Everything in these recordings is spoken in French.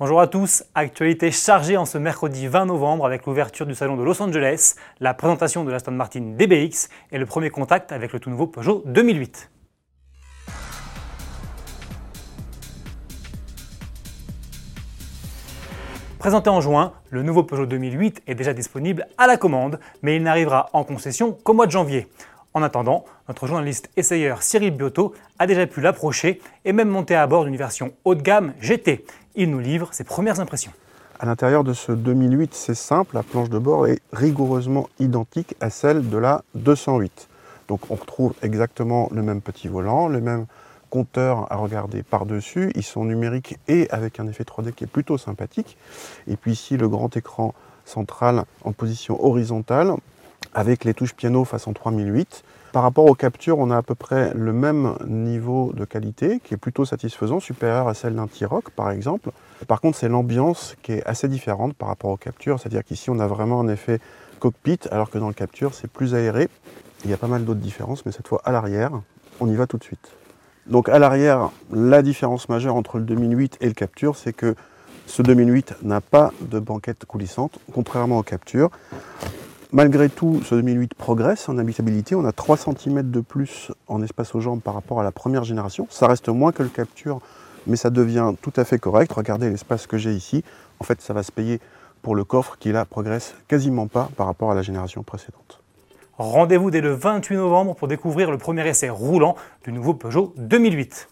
Bonjour à tous, actualité chargée en ce mercredi 20 novembre avec l'ouverture du salon de Los Angeles, la présentation de l'Aston Martin DBX et le premier contact avec le tout nouveau Peugeot 2008. Présenté en juin, le nouveau Peugeot 2008 est déjà disponible à la commande, mais il n'arrivera en concession qu'au mois de janvier. En attendant, notre journaliste essayeur Cyril Biotto a déjà pu l'approcher et même monter à bord d'une version haut de gamme GT. Il nous livre ses premières impressions. À l'intérieur de ce 2008, c'est simple, la planche de bord est rigoureusement identique à celle de la 208. Donc on retrouve exactement le même petit volant, le même compteur à regarder par-dessus. Ils sont numériques et avec un effet 3D qui est plutôt sympathique. Et puis ici, le grand écran central en position horizontale avec les touches piano façon 3008. Par rapport aux captures, on a à peu près le même niveau de qualité qui est plutôt satisfaisant, supérieur à celle d'un T-Rock par exemple. Par contre, c'est l'ambiance qui est assez différente par rapport aux captures, c'est-à-dire qu'ici on a vraiment un effet cockpit alors que dans le capture c'est plus aéré. Il y a pas mal d'autres différences, mais cette fois à l'arrière, on y va tout de suite. Donc à l'arrière, la différence majeure entre le 2008 et le capture, c'est que ce 2008 n'a pas de banquette coulissante, contrairement au capture. Malgré tout, ce 2008 progresse en habitabilité. On a 3 cm de plus en espace aux jambes par rapport à la première génération. Ça reste moins que le Capture, mais ça devient tout à fait correct. Regardez l'espace que j'ai ici. En fait, ça va se payer pour le coffre qui là progresse quasiment pas par rapport à la génération précédente. Rendez-vous dès le 28 novembre pour découvrir le premier essai roulant du nouveau Peugeot 2008.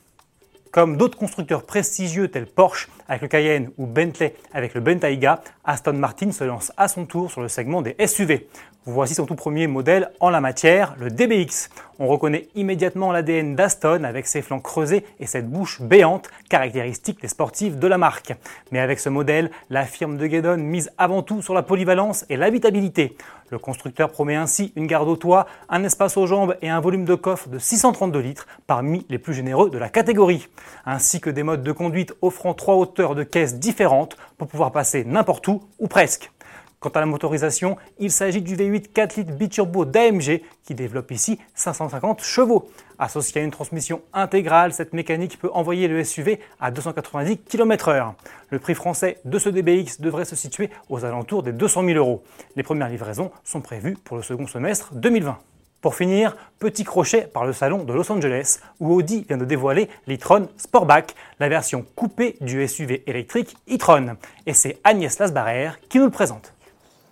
Comme d'autres constructeurs prestigieux tels Porsche avec le Cayenne ou Bentley avec le Bentayga, Aston Martin se lance à son tour sur le segment des SUV. Voici son tout premier modèle en la matière, le DBX. On reconnaît immédiatement l'ADN d'Aston avec ses flancs creusés et cette bouche béante, caractéristique des sportifs de la marque. Mais avec ce modèle, la firme de Guedon mise avant tout sur la polyvalence et l'habitabilité. Le constructeur promet ainsi une garde au toit, un espace aux jambes et un volume de coffre de 632 litres, parmi les plus généreux de la catégorie, ainsi que des modes de conduite offrant trois hauteurs de caisse différentes pour pouvoir passer n'importe où ou presque. Quant à la motorisation, il s'agit du V8 4 litres biturbo d'AMG qui développe ici 550 chevaux. Associé à une transmission intégrale, cette mécanique peut envoyer le SUV à 290 km/h. Le prix français de ce DBX devrait se situer aux alentours des 200 000 euros. Les premières livraisons sont prévues pour le second semestre 2020. Pour finir, petit crochet par le salon de Los Angeles où Audi vient de dévoiler l'e-tron Sportback, la version coupée du SUV électrique e-tron. Et c'est Agnès Lasbarère qui nous le présente.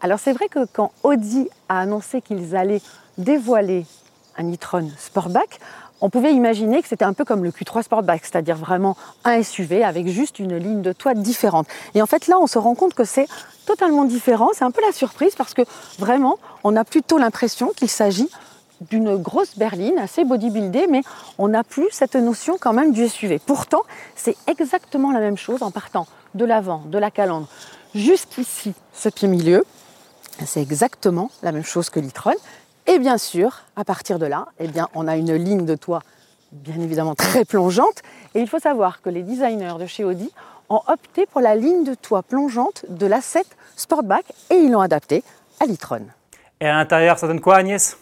Alors c'est vrai que quand Audi a annoncé qu'ils allaient dévoiler un e-tron Sportback, on pouvait imaginer que c'était un peu comme le Q3 Sportback, c'est-à-dire vraiment un SUV avec juste une ligne de toit différente. Et en fait là, on se rend compte que c'est totalement différent. C'est un peu la surprise parce que vraiment, on a plutôt l'impression qu'il s'agit d'une grosse berline assez bodybuildée, mais on n'a plus cette notion quand même du SUV. Pourtant, c'est exactement la même chose en partant de l'avant, de la calandre, jusqu'ici, ce pied milieu. C'est exactement la même chose que l'e-tron. Et bien sûr, à partir de là, eh bien, on a une ligne de toit bien évidemment très plongeante. Et il faut savoir que les designers de chez Audi ont opté pour la ligne de toit plongeante de la 7 Sportback et ils l'ont adaptée à l'e-tron. Et à l'intérieur, ça donne quoi Agnès?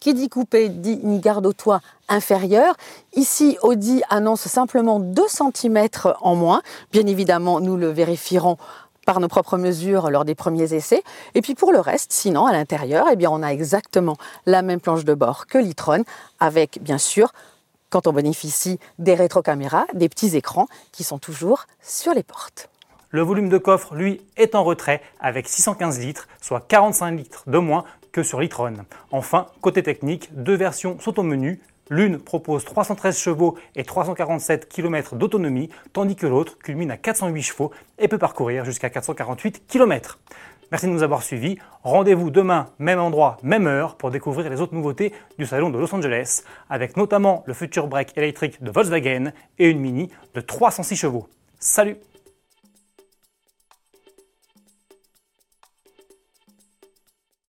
Qui dit coupé dit une garde au toit inférieure. Ici, Audi annonce simplement 2 cm en moins. Bien évidemment, nous le vérifierons par nos propres mesures lors des premiers essais. Et puis pour le reste, sinon, à l'intérieur, eh on a exactement la même planche de bord que l'e-tron, avec bien sûr, quand on bénéficie des rétrocaméras, des petits écrans qui sont toujours sur les portes. Le volume de coffre, lui, est en retrait avec 615 litres, soit 45 litres de moins que sur l'e-tron. Enfin, côté technique, deux versions sont au menu, L'une propose 313 chevaux et 347 km d'autonomie, tandis que l'autre culmine à 408 chevaux et peut parcourir jusqu'à 448 km. Merci de nous avoir suivis. Rendez-vous demain, même endroit, même heure, pour découvrir les autres nouveautés du salon de Los Angeles, avec notamment le futur break électrique de Volkswagen et une Mini de 306 chevaux. Salut